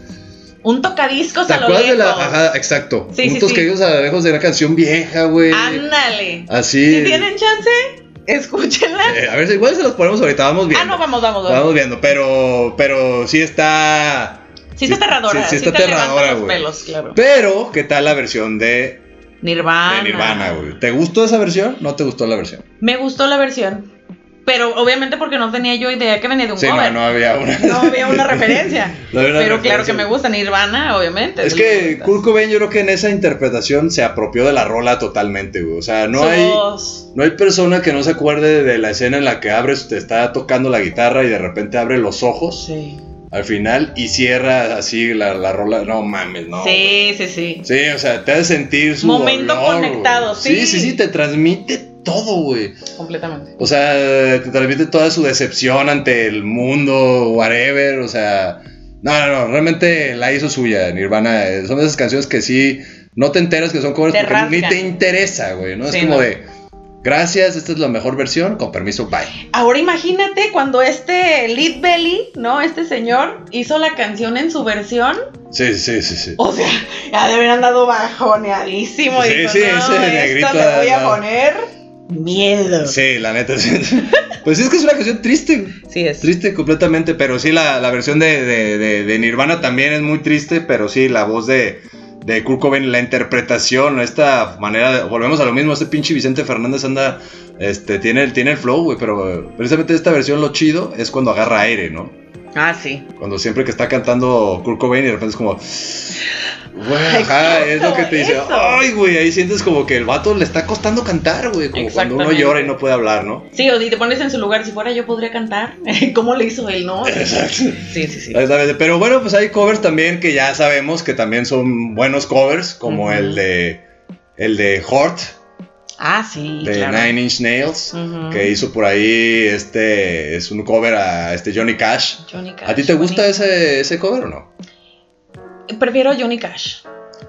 un tocadiscos ¿Te a lo acuerdas de la.? lejos. Ajá, exacto. Sí, sí, Puntos sí. que ellos a lo lejos de una canción vieja, güey. Ándale. Así. Si tienen chance, escúchenla. Eh, a ver, igual se los ponemos ahorita, vamos viendo. ah, no, vamos, vamos, vamos. Vamos viendo, pero, pero sí está. Sí está aterradora, Sí, sí está aterradora, güey. claro. Pero, ¿qué tal la versión de, Nirvana. de Nirvana, güey? ¿Te gustó esa versión? ¿No te gustó la versión? Me gustó la versión. Pero obviamente porque no tenía yo idea que venía de un Sí, cover. no, no había una. No había una referencia. No había una pero claro que me gusta Nirvana, obviamente. Es que. Kurt Cobain yo creo que en esa interpretación se apropió de la rola totalmente, güey. O sea, no hay, no hay persona que no se acuerde de la escena en la que abres, te está tocando la guitarra y de repente abre los ojos Sí. al final y cierra así la, la rola. No mames, no. Sí, sí, sí. Sí, o sea, te hace sentir su Momento dolor, conectado, sí. Sí, sí, sí, te transmite todo, güey. Completamente. O sea, te transmite toda su decepción ante el mundo, whatever, o sea... No, no, no, realmente la hizo suya, Nirvana. Son esas canciones que sí, no te enteras que son covers Te porque ni te interesa, güey, ¿no? Sí, es como no. de, gracias, esta es la mejor versión, con permiso, bye. Ahora imagínate cuando este Lead Belly, ¿no? Este señor hizo la canción en su versión. Sí, sí, sí, sí. O sea, ya de haber andado bajoneadísimo. Sí, y dijo, sí, no, ese esto negrito, le voy a no. poner miedo. Sí, la neta. Pues sí, es que es una canción triste. Sí es. Triste completamente, pero sí, la, la versión de, de- de- de Nirvana también es muy triste, pero sí, la voz de, de Kurt Cobain, la interpretación, esta manera de... Volvemos a lo mismo, este pinche Vicente Fernández anda... Este, tiene, el- tiene el flow, güey, pero precisamente esta versión lo chido es cuando agarra aire, ¿no? Ah, sí. Cuando siempre que está cantando Kurt Cobain y de repente es como... Güey, ajá, es lo que te dice. eso. Ay, güey, ahí sientes como que el vato le está costando cantar, güey. Como cuando uno llora y no puede hablar, ¿no? Sí, o si te pones en su lugar, si fuera yo podría cantar. ¿Cómo le hizo él, no? Exacto. Sí, sí, sí. Pero bueno, pues hay covers también que ya sabemos que también son buenos covers, como el de el de Hort, Ah, sí, de claro. Nine Inch Nails, que hizo por ahí este es un cover a este Johnny Cash. Johnny Cash. ¿A ti te gusta ese, ese cover o no? Prefiero Johnny Cash.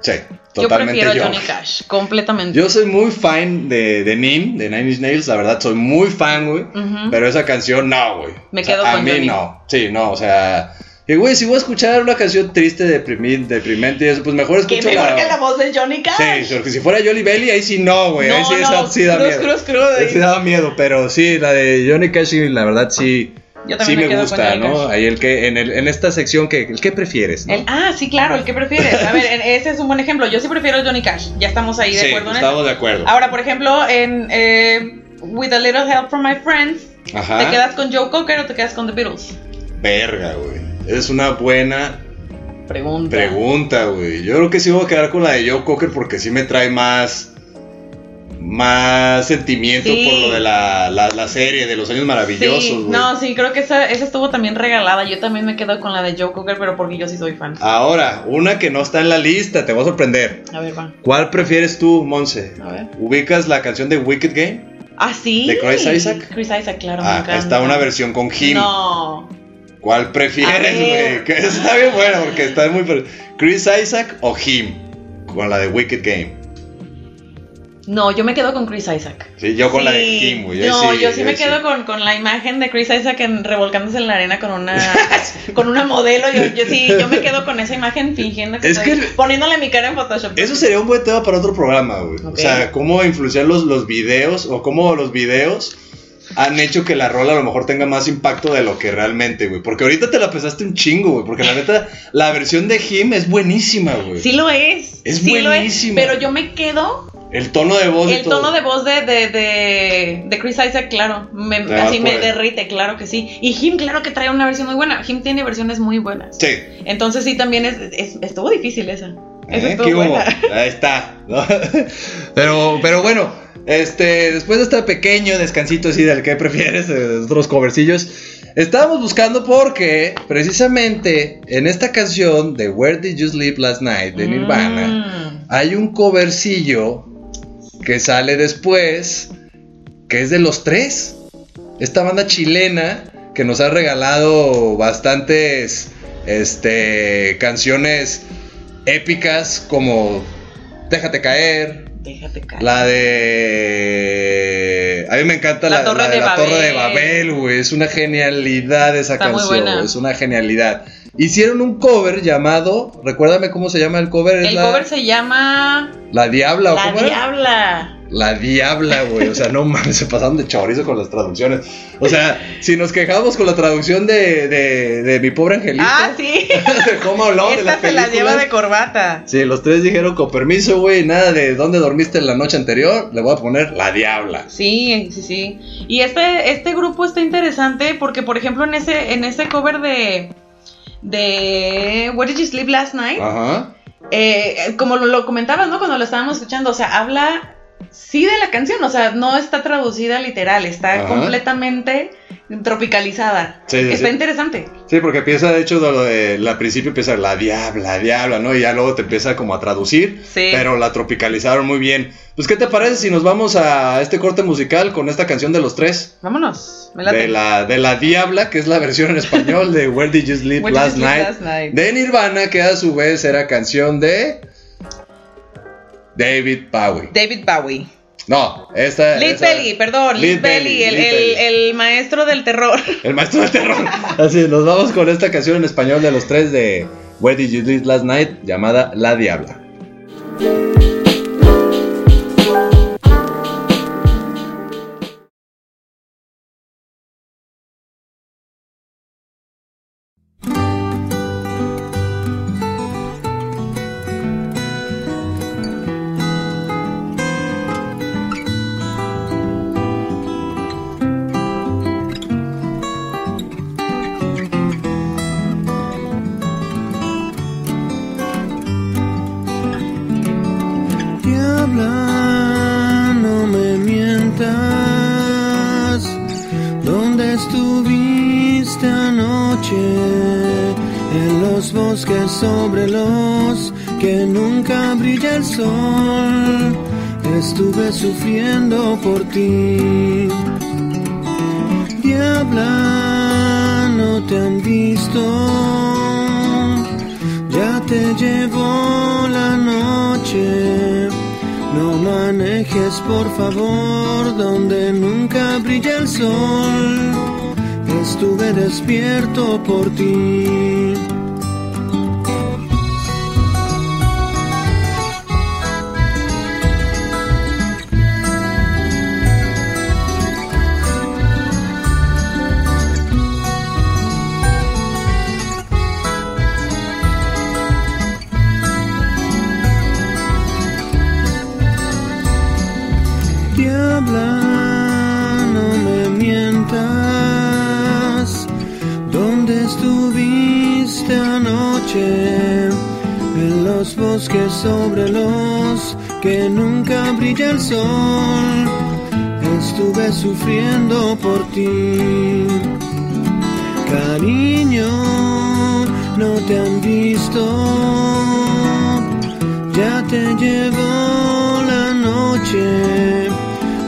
Sí, Yo totalmente prefiero yo. Johnny Cash, completamente. Yo soy muy fan de, de Nim, de Nine Inch Nails, la verdad, soy muy fan, güey. Ujú. Pero esa canción, no, güey. Me O sea, quedo A con mí Johnny. no. Sí, no, o sea. Y, güey, si voy a escuchar una canción triste, deprimir, deprimente y eso, pues mejor ¿Qué escucho mejor la... que la voz de Johnny Cash? Sí, porque si fuera Jolly Belly, ahí sí no, güey. ahí No, sí, no, esa sí da cruz, miedo. cruz, cruz, Ahí ahí. sí daba miedo, pero sí, la de Johnny Cash, la verdad sí. Yo Sí también me, me con gusta, ¿no? Ahí el que, en, el, en esta sección, que, el que prefieres, ¿no? El- ah, sí, claro, el que prefieres. A ver, ese es un buen ejemplo. Yo sí prefiero Johnny Cash. Ya estamos ahí de sí, acuerdo en estamos eso. de acuerdo. Ahora, por ejemplo, en eh, With a Little Help from My Friends, Ajá. ¿te quedas con Joe Cocker o te quedas con The Beatles? Verga, güey. Es una buena Pregunta. pregunta, güey. Yo creo que sí voy a quedar con la de Joe Cocker porque sí me trae más. Más sentimiento Sí. por lo de la, la, la serie de los años maravillosos, Sí, no, sí, creo que esa, esa estuvo también regalada. Yo también me quedo con la de Joe Cocker, pero porque yo sí soy fan. Ahora, una que no está en la lista, te voy a sorprender. A ver, va. ¿Cuál prefieres tú, Monse? A ver. ¿Ubicas la canción de Wicked Game? Ah, sí. ¿De Chris Isaac? Chris Isaac, claro. Ah, está una versión con Him. No. ¿Cuál prefieres, güey? Está bien buena porque está muy... ¿Chris Isaac o Him? Con la de Wicked Game. No, yo me quedo con Chris Isaac. Sí, yo con la de. Him, güey. No, yo sí me quedo con, con la imagen de Chris Isaac en- revolcándose en la arena con una con una modelo. Yo, yo sí, yo me quedo con esa imagen fingiendo que Es estoy que- poniéndole mi cara en Photoshop. Eso sería un buen tema para otro programa, güey. O sea, cómo influenciar los, los videos o cómo los videos han hecho que la rola a lo mejor tenga más impacto de lo que realmente, güey. Porque ahorita te la pensaste un chingo, güey. Porque la neta, la versión de Him es buenísima, güey. Sí lo es. Es sí lo buenísima. pero yo me quedo El tono de voz y el tono de voz de, de, de, de Chris Isaac, claro. Me, vas así me él. derrite, claro que sí. Y Him, claro que trae una versión muy buena. Him tiene versiones muy buenas. Sí. Entonces sí, también es, es- estuvo difícil esa. Esa ¿Eh? Ahí está. ¿no? pero, pero bueno, este, después de este pequeño descansito así del que prefieres, de otros covercillos, estábamos buscando porque precisamente en esta canción de Where Did You Sleep Last Night de Nirvana, Mm. hay un covercillo que sale después, que es de los tres. Esta banda chilena que nos ha regalado bastantes este, canciones épicas como Déjate caer, Déjate caer. la de... A mí me encanta la, La Torre la de la Torre de Babel. Babel, güey. Es una genialidad esa Está canción, Es una genialidad. Hicieron un cover llamado... Recuérdame cómo se llama el cover. El la, cover se llama La Diabla, ¿o La era? Diabla. La Diabla, güey. O sea, no mames, se pasaron de chorizo con las traducciones. O sea, si nos quejamos con la traducción de, de, de Mi Pobre Angelito. Ah, sí. de Home Alone, de las Esta se la lleva de corbata. Sí, los tres dijeron con permiso, güey, nada de dónde dormiste la noche anterior, le voy a poner la diabla. Sí, sí, sí. Y este, este grupo está interesante porque, por ejemplo, en ese, en ese cover de, de Where Did You Sleep Last Night, Ajá. eh, como lo, lo comentabas, ¿no? Cuando lo estábamos escuchando, o sea, habla sí de la canción, o sea, no está traducida literal, está Ajá. completamente tropicalizada. Sí, sí, está sí. interesante. Sí, porque empieza, de hecho, al principio empieza la diabla, la diabla, ¿no? Y ya luego te empieza como a traducir, Sí. pero la tropicalizaron muy bien. Pues, ¿qué te parece si nos vamos a este corte musical con esta canción de los tres? Vámonos. Me late. De la, de la Diabla, que es la versión en español de Where Did You Sleep, You Last, Sleep Night, Last Night? de Nirvana, que a su vez era canción de David Bowie. David Bowie. No, esta Lead Belly, perdón, Lead Belly, el, el- maestro del terror. El maestro del terror. Así, nos vamos con esta canción en español de los tres de Where Did You Sleep Last Night, llamada La Diabla. Diabla, no me mientas. ¿Dónde estuviste anoche? En los bosques sobre los que nunca brilla el sol. Estuve sufriendo por ti. Diabla, no te han visto. Ya te llevó la noche. No manejes por favor donde nunca brilla el sol. Estuve despierto por ti. Sobre los que nunca brilla el sol. Estuve sufriendo por ti. Cariño, no te han visto. Ya te llevó la noche.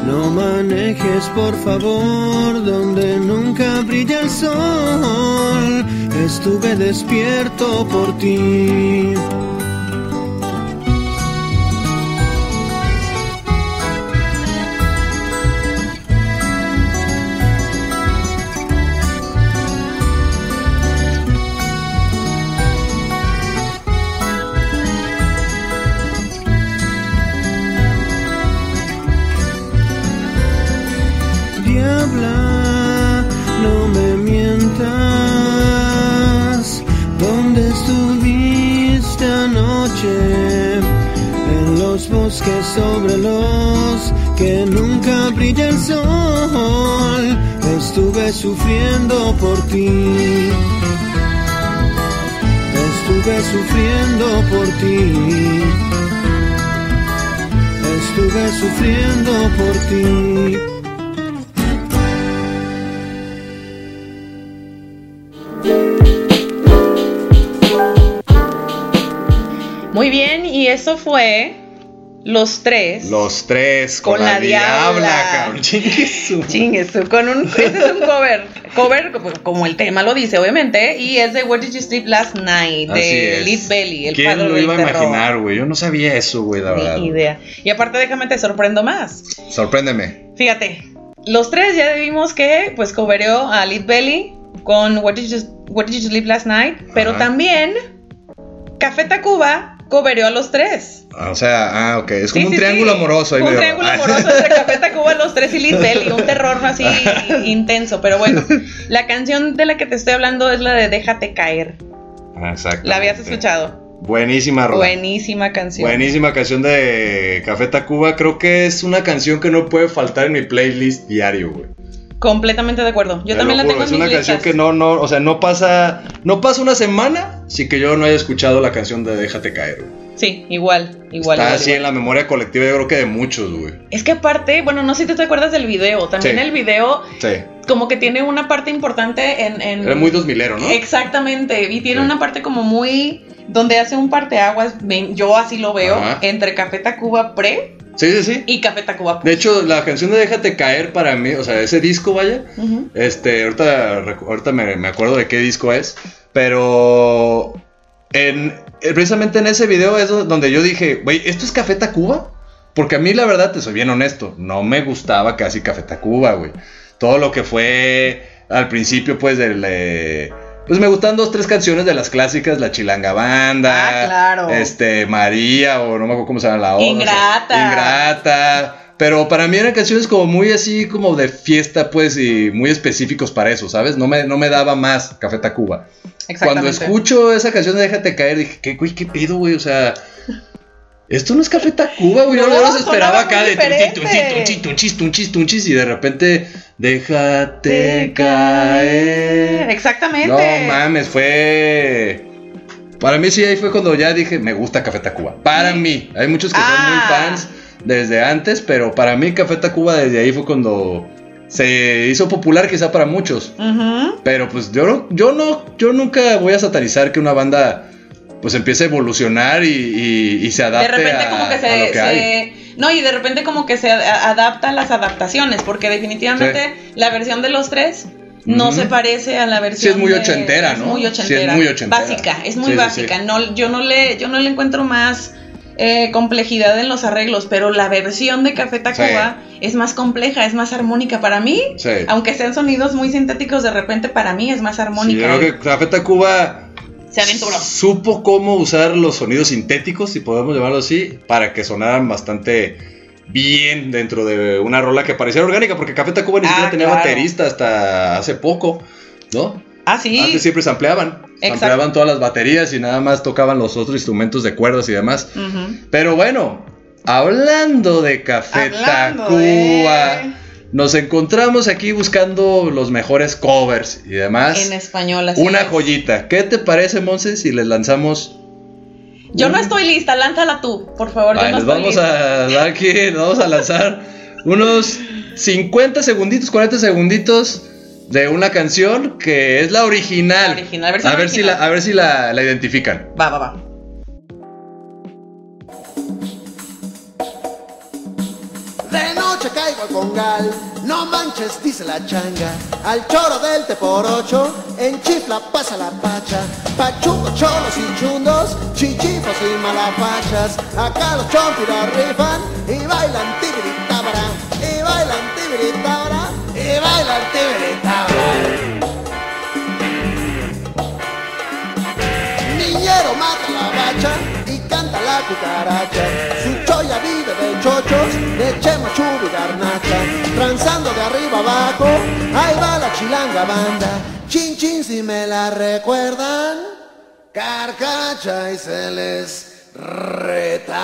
No manejes por favor donde nunca brilla el sol. Estuve despierto por ti. Estuve sufriendo por ti. Estuve sufriendo por ti. Muy bien, y eso fue los tres. Los tres con, Con la, la diabla, diabla. cabrón. Con un, ese es un cover. Cover, como- el tema lo dice, obviamente. Y es de Where Did You Sleep Last Night, Así de. Lead Belly, el ¿Quién padre lo iba a imaginar, güey? Yo no sabía eso, güey, la verdad. Ni idea. Y aparte, déjame te sorprendo más. Sorpréndeme. Fíjate, los tres ya vimos que pues cobereó a Lead Belly con Where Did You, Where Did You Sleep Last Night, pero Ajá. también Café Tacuba cobereó a los tres. O sea, ah, ok. Es como Sí, un sí, triángulo sí. amoroso ahí Un medio- triángulo Ah. amoroso entre Café Tacuba, los tres y Lead Belly. Un terror así intenso. Pero bueno, la canción de la que te estoy hablando es la de Déjate caer. Ah, Exacto. ¿La habías escuchado? Buenísima rola. Buenísima canción. Buenísima canción de Café Tacuba. Creo que es una canción que no puede faltar en mi playlist diario, güey. Completamente de acuerdo. Yo Te también la tengo Es en mis una canción listas. que no, no, o sea, no pasa, no pasa una semana sin que yo no haya escuchado la canción de Déjate caer. Sí, igual, igual. Está igual, así igual. en la memoria colectiva, yo creo que de muchos, güey. Es que aparte, bueno, no sé si tú te acuerdas del video. También Sí. el video Sí. como que tiene una parte importante en... en- Era muy 2000ero, ¿no? Exactamente. Y tiene Sí. una parte como muy... Donde hace un parteaguas, yo así lo veo, Ajá. entre Café Tacuba pre Sí, sí, sí. y Café Tacuba. De hecho, la canción de Déjate caer para mí, o sea, ese disco, vaya. Este, ahorita, ahorita me, me acuerdo de qué disco es, pero en, eh, precisamente en ese video es do- donde yo dije, güey, ¿esto es Café Tacuba? Porque a mí la verdad, te soy bien honesto, no me gustaba casi Café Tacuba, güey. Todo lo que fue al principio, pues, del... eh, pues me gustan dos, tres canciones de las clásicas, La Chilanga Banda, Ah, claro. este, María, o no me acuerdo cómo se llama la otra. Ingrata. Ingrata. Pero para mí eran canciones como muy así, como de fiesta, pues, y muy específicos para eso, ¿sabes? No me, no me daba más Café Tacuba. Cuando escucho esa canción de Déjate caer, dije, ¿qué, güey, qué pedo, güey? O sea, esto no es Café Tacuba, güey. Yo No, yo los esperaba acá de tunchis, tunchis, tunchis, tunchis, tunchis, y de repente, déjate Te caer. Exactamente. No mames, fue. Para mí sí, ahí fue cuando ya dije, me gusta Café Tacuba. Para mí. Hay muchos que son muy Ah. fans desde antes, pero para mí Café Tacuba desde ahí fue cuando se hizo popular quizá para muchos. Pero pues yo no, yo no, yo nunca voy a satanizar que una banda pues empiece a evolucionar y, y- y se adapte de repente a, como que se, que no y de repente como que se adapta a las adaptaciones porque definitivamente la versión de los tres no se parece a la versión Sí, es muy de- ochentera, es ¿no? muy Sí, es ochentera, muy ochentera. básica es muy Sí, básica. no yo no le yo no le encuentro más eh, complejidad en los arreglos pero la versión de Café Tacuba es más compleja es más armónica para mí. Sí. aunque sean sonidos muy sintéticos de repente para mí es más Sí, armónica yo creo que Café Tacuba se aventuró supo cómo usar los sonidos sintéticos, si podemos llamarlo así, para que sonaran bastante bien dentro de una rola que pareciera orgánica, porque Café Tacuba ni Ah, siquiera tenía claro. baterista hasta hace poco, ¿no? ah sí Antes siempre se ampliaban, Exacto. ampliaban todas las baterías y nada más tocaban los otros instrumentos de cuerdas y demás. Pero bueno, hablando de Café Hablando Tacuba, de- nos encontramos aquí buscando los mejores covers y demás. en español así Una es. joyita. ¿Qué te parece, Monse, si les lanzamos Yo no estoy lista, lánzala tú, por favor. yo Ay, no les estoy vamos lista. a dar aquí, les vamos a lanzar unos 50 segunditos, 40 segunditos de una canción que es la original. La original, a ver si la, a ver si la, la identifican. Va, va, va. No manches, dice la changa. Al choro del te por ocho, en chifla pasa la pacha. Pachucos, cholos y chundos, chichifos y malapachas. Acá los chompiras rifan y bailan tibiritábara. Y bailan tibiritábara, y bailan tibiritábara. Niñero mata la bacha y canta la cucaracha. Su choya vive de chochos, de chema, chubi garnacha. Transando de arriba abajo, ahí va la chilanga banda. Chin chin si me la recuerdan, carcacha y se les retacha.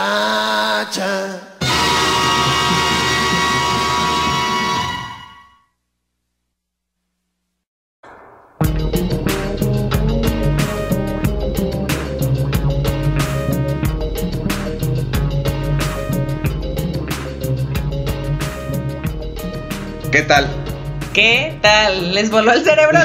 ¿Qué tal? ¿Qué tal? ¿Les voló el cerebro? La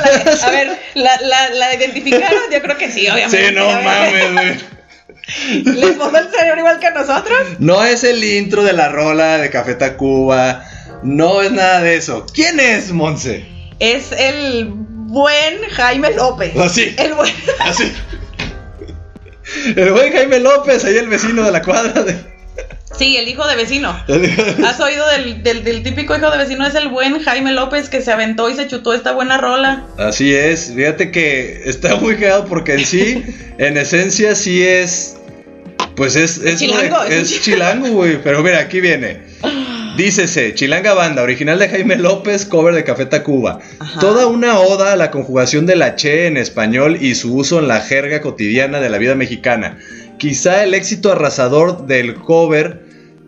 a ver, ¿la, la, la identificaron? Yo creo que sí, obviamente. Sí, no mames, güey. ¿Les voló el cerebro igual que a nosotros? No es el intro de la rola de Café Tacuba. No es nada de eso. ¿Quién es Monse? Es el buen Jaime López. Así. El buen. Así. El buen Jaime López, ahí el vecino de la cuadra. de- Sí, el hijo de vecino. ¿Has oído del, del, del típico hijo de vecino? Es el buen Jaime López que se aventó y se chutó esta buena rola. Así es, fíjate que está muy quedado porque en sí, en esencia sí es, pues es, es, Chilango, es chilango, güey, pero mira, aquí viene. Dícese, Chilanga Banda, original de Jaime López, cover de Café Tacuba. Ajá. Toda una oda a la conjugación de la che en español y su uso en la jerga cotidiana de la vida mexicana. Quizá el éxito arrasador del cover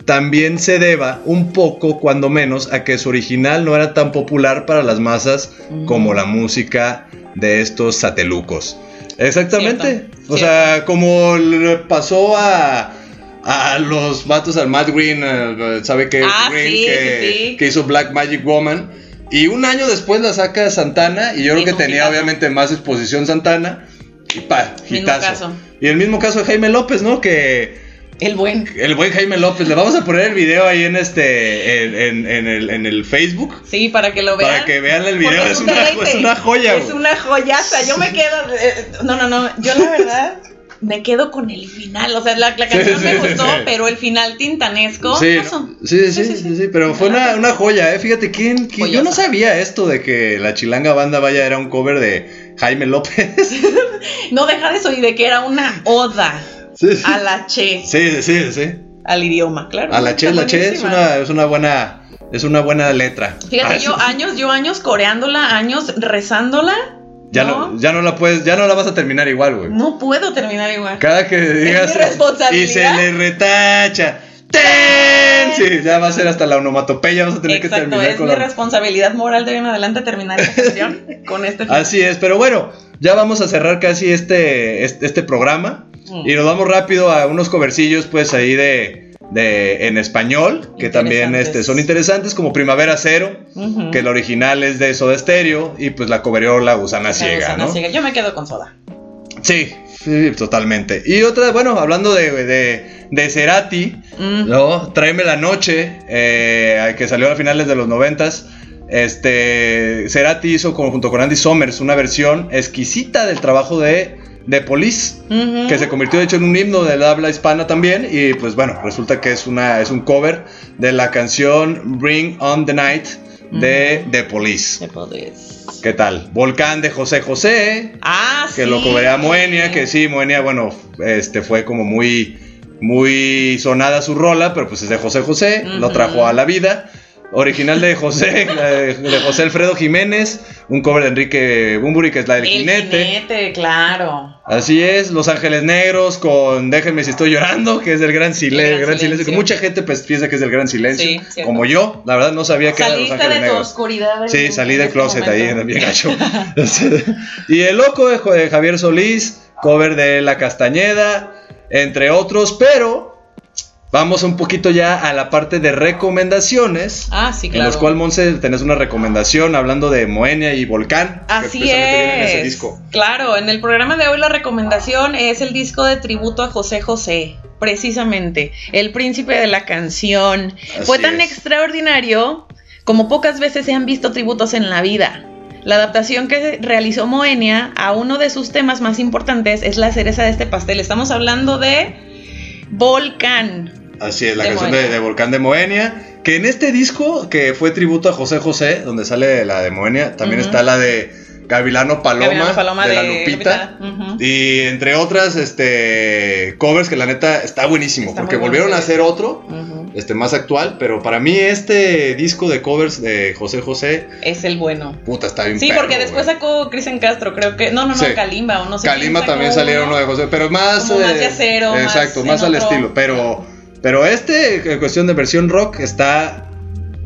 también se deba un poco, cuando menos, a que su original no era tan popular para las masas como la música de estos satelucos. Exactamente. Cierto, o sea, como le pasó a, a los vatos al Matt Green, eh, ¿sabe qué? Ah, Green, sí, que, sí, sí. que hizo Black Magic Woman. Y un año después la saca Santana y yo creo que tenía obviamente más exposición Santana. Y pa, Mismo hitazo. caso. Y el mismo caso de Jaime López, ¿no? Que El buen. el buen Jaime López, le vamos a poner el video ahí en este, en, en- en el, en el Facebook. Sí, para que lo vean. Para que vean el video, es un una, es una joya. Es una joyaza. Yo me quedo. eh, no, no, no. Yo la verdad me quedo con el final. O sea, la, la canción Sí, me sí, gustó, sí. pero el final tintanesco. Sí. ¿no? sí, sí, sí, sí, sí, pero fue una, una joya, ¿eh? Fíjate, ¿quién, quién- yo no sabía esto de que la Chilanga Banda Vaya era un cover de Jaime López. No deja de eso y de que era una oda Sí, sí. a la che, Sí, sí, sí. al idioma, claro. A la Che, la Che es una, es una buena, es una buena letra. Fíjate, yo años, yo años coreándola, años rezándola. ya no, ya no la puedes, ya no la vas a terminar igual, güey. No puedo terminar igual. Cada que digas mi responsabilidad. y se le retacha. ¡Ten! Sí, ya va a ser hasta la onomatopeya, vas a tener que Exacto, terminar es con mi la... responsabilidad moral de hoy en adelante terminar esta canción con este final. Así es, pero bueno, ya vamos a cerrar casi este, este, este programa Mm. y nos vamos rápido a unos covercillos pues ahí de, de en español que también este, son interesantes como Primavera Cero, que la original es de Soda Stereo y pues la coverió la Gusana La Ciega, gusana ¿no? ciega. Yo me quedo con soda. Sí, sí, totalmente. Y otra, bueno, hablando de, de, de Cerati, Mm. ¿no? Tráeme la noche, eh, que salió a finales de los noventas. Este, Cerati hizo con- junto con Andy Summers una versión exquisita del trabajo de, de Police, que se convirtió de hecho en un himno del habla hispana también. Y pues bueno, resulta que es, una, es un cover de la canción Bring on the Night de The Police. Se podés. ¿Qué tal? Volcán de José José, Ah, que sí. lo coberea Moenia, que sí, Moenia, bueno, este fue como muy, muy sonada su rola, pero pues es de José José, lo trajo a la vida. Original de José, eh, de José Alfredo Jiménez, un cover de Enrique Bumburi, que es la del El jinete. jinete, claro. Así es, Los Ángeles Negros con Déjenme si estoy llorando, que es del Gran, Sile- El Gran gran Silencio, que Silencio. mucha gente pues, piensa que es del Gran Silencio, Sí, como yo, la verdad no sabía que era Los Ángeles de tu Negros. oscuridad. en- Sí, salí en del este closet ahí en momento. el bien gacho. y el loco de, de Javier Solís, cover de La Castañeda. entre otros, pero vamos un poquito ya a la parte de recomendaciones. Ah, sí, En claro. los cuales, Monse, tenés una recomendación hablando de Moenia y Volcán. Así en ese es. disco. Claro, en el programa de hoy la recomendación es el disco de tributo a José José, precisamente, el príncipe de la canción. Así Fue tan es. extraordinario como pocas veces se han visto tributos en la vida. La adaptación que realizó Moenia a uno de sus temas más importantes es la cereza de este pastel. Estamos hablando de Volcán. Así es, la De canción de, de Volcán de Moenia. Que en este disco, que fue tributo a José José, donde sale la de Moenia, también está la de Gavilano Paloma, Gavilano Paloma de, la Lupita. Y entre otras, este covers que la neta está buenísimo. Está porque volvieron a hacer otro, este más actual. Pero para mí, este disco de covers de José José, Es el bueno. puta, está bien. Sí, perro, porque después güey. sacó Cristian Castro, creo que. No, no, no, Sí. Kalimba o no sé. Kalimba también salieron uno de José, pero más. Como más eh, más Exacto, en más, al estilo. Pero, pero este, en cuestión de versión rock, está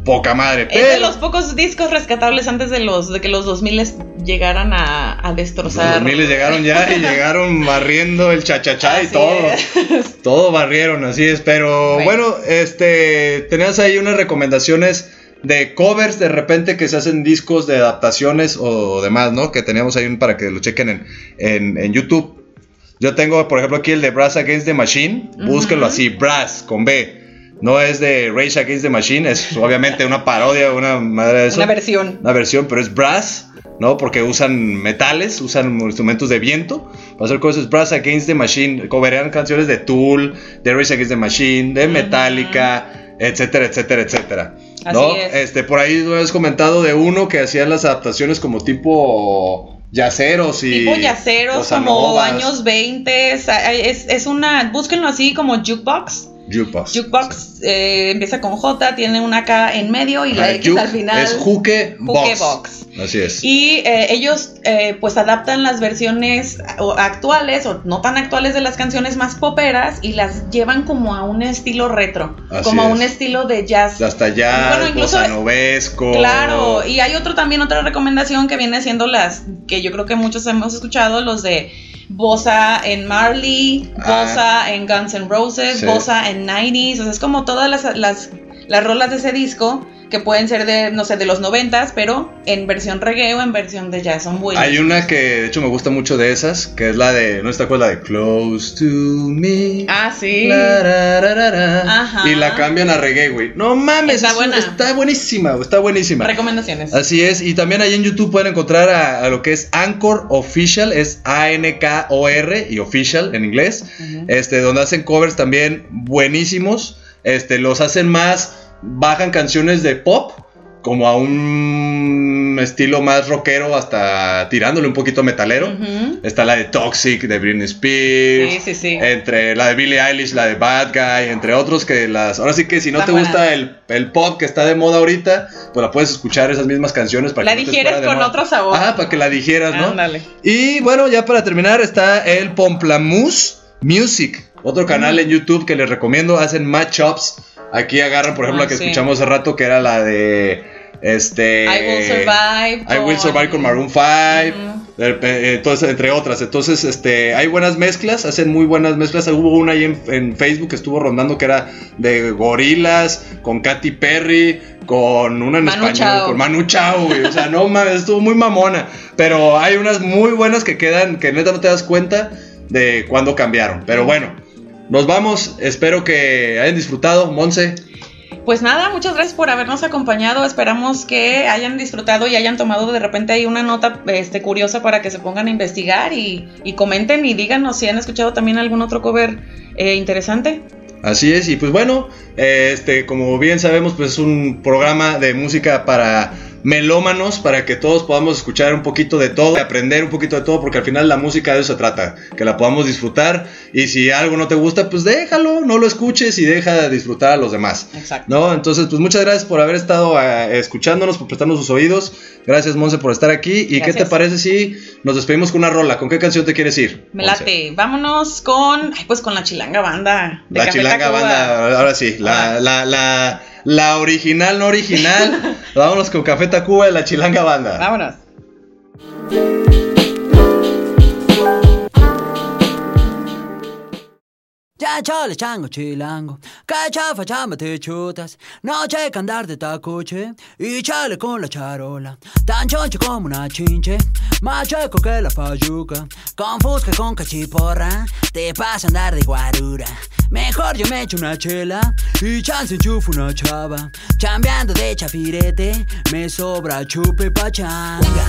poca madre. Es de los pocos discos rescatables antes de los de que los 2000 llegaran a, a los destrozar. 2000 llegaron ya y llegaron barriendo el chachachá y todo. es. Todo barrieron, así es. Pero Bueno. bueno, este, tenías ahí unas recomendaciones de covers de repente que se hacen discos de adaptaciones o demás, ¿no? Que teníamos ahí un- para que lo chequen en, en, en YouTube. Yo tengo, por ejemplo, aquí el de Brass Against the Machine. Búsquenlo Ujú. así, Brass, con B. No es de Rage Against the Machine, es obviamente una parodia, una madre de eso. Una versión. Una versión, pero es brass, ¿no? Porque usan metales, usan instrumentos de viento. Para hacer cosas, Brass Against the Machine. Coverían canciones de Tool, de Race Against the Machine, de Metallica, etcétera, etcétera, etcétera. ¿no? Así es. Este, por ahí tú habías comentado de uno que hacían las adaptaciones como tipo yaceros y. Tipo yaceros, como años 20. Es, es una. Búsquenlo así como jukebox. Jukebox. Jukebox eh, empieza con J, tiene una K en medio y la X al final. Es Juke Box. Jukebox. Así es. Y eh, ellos eh, pues adaptan las versiones actuales o no tan actuales de las canciones más poperas y las llevan como a un estilo retro, Así como a un estilo de jazz. Hasta ya, Bueno, incluso- novesco. Claro, y hay otro también, otra recomendación que viene siendo las que yo creo que muchos hemos escuchado, los de Bossa en Marley, Ah. Bossa en Guns N' Roses, Sí. Bossa en 90s, o sea, es como todas las, las, las rolas de ese disco que pueden ser de, no sé, de los 90s, pero en versión reggae o en versión de jazz, son buenas. Hay una que de hecho me gusta mucho de esas, que es la de, ¿no está cuál? La de Close to Me. Ah, sí. La, ra, ra, ra, ra. Ajá. Y la cambian a reggae, güey. No mames, Está es- buena. está buenísima, está buenísima. Recomendaciones. Así es, y también ahí en YouTube pueden encontrar a, a lo que es Anchor Official, es A-N-K-O-R y Official en inglés, este, donde hacen covers también buenísimos, este, los hacen más, bajan canciones de pop, como a un estilo más rockero, hasta tirándole un poquito metalero. Está la de Toxic de Britney Spears. Sí, sí, sí. Entre la de Billie Eilish, la de Bad Guy, entre otros que las... Ahora sí que si no te gusta el, el pop que está de moda ahorita, pues la puedes escuchar esas mismas canciones para La que no te digieres fuera de con otro sabor. Ah, para que la digieras, ¿no? Ándale. Y bueno, ya para terminar está el Pomplamoose Music, otro canal en YouTube que les recomiendo, hacen matchups. Aquí agarran, por ejemplo, Ah, la que sí. escuchamos hace rato, que era la de... Este... I Will Survive. I Will Survive con Maroon 5. Ujú. De repe- eh, Entonces, entre otras. Entonces, este, hay buenas mezclas, hacen muy buenas mezclas. Hubo una ahí en, en Facebook que estuvo rondando que era de gorilas, con Katy Perry, con una en Manu español, Chao. con Manu Chao, güey. O sea, no mames, estuvo muy mamona. Pero hay unas muy buenas que quedan, que neta no te das cuenta de cuándo cambiaron. Pero bueno, nos vamos. Espero que hayan disfrutado, Monse. Pues nada, muchas gracias por habernos acompañado. Esperamos que hayan disfrutado y hayan tomado de repente ahí una nota este, curiosa para que se pongan a investigar y, y comenten y díganos si han escuchado también algún otro cover eh, interesante. Así es, y pues bueno, eh, este, como bien sabemos, pues es un programa de música para melómanos, para que todos podamos escuchar un poquito de todo, aprender un poquito de todo, porque al final la música de eso se trata, que la podamos disfrutar, y si algo no te gusta, pues déjalo, no lo escuches y deja de disfrutar a los demás. Exacto. ¿No? Entonces, pues muchas gracias por haber estado eh, escuchándonos, por prestarnos sus oídos. Gracias, Monse, por estar aquí. ¿Y qué Gracias. te parece si nos despedimos con una rola? ¿Con qué canción te quieres ir? Me Monse? late. Vámonos con, ay, pues con la chilanga banda. de La Café chilanga Tacuba. banda, ahora sí, la, Ah. la, la, la original, no original. Vámonos con Café Tacuba de la chilanga banda. Vámonos. Ya chale chango chilango, que chafa chamba te chutas, noche que andar de tacuche. Y chale con la charola, tan choncho como una chinche, más chueco que la payuca, con fusca con cachiporra, te pasa a andar de guarura. Mejor yo me echo una chela. Y chance enchufo una chava, chambeando de chafirete, me sobra chupe pachanga.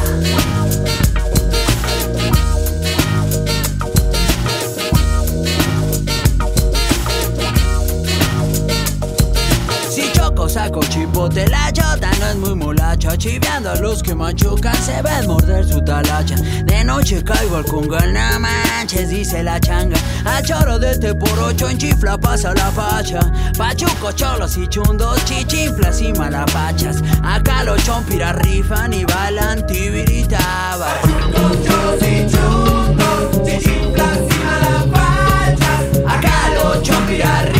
Saco chipote la chota no es muy molacha Chiveando a los que machucan se ven morder su talacha. De noche caigo al congal, no manches, dice la changa. A choro de este por ocho en chifla pasa la facha. Pachuco, cholos y chundos, chichinflas y malapachas. Acá los chompiras rifan y bailan tibiritaba Acá los chompiras rifan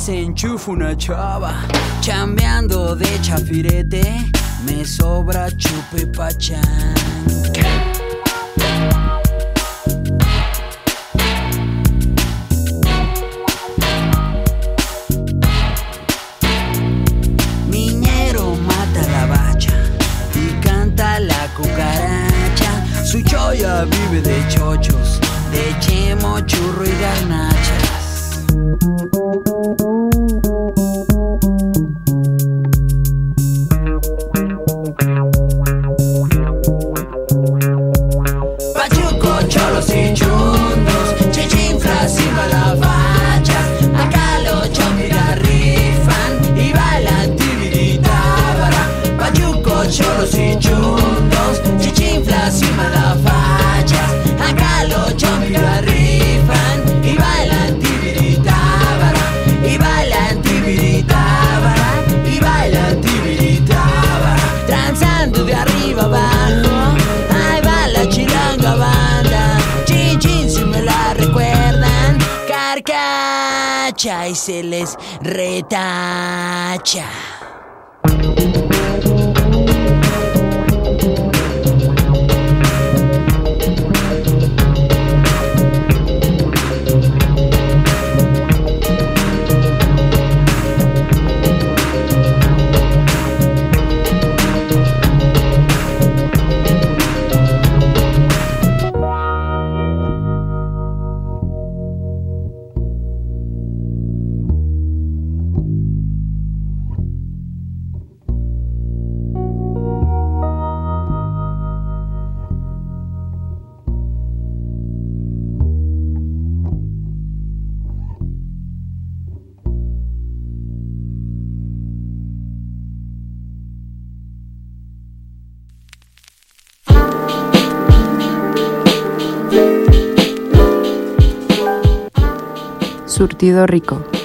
y chance enchufo una chava. Chambeando de chafirete, me sobra chupe pachán. Y se les retacha. Rico.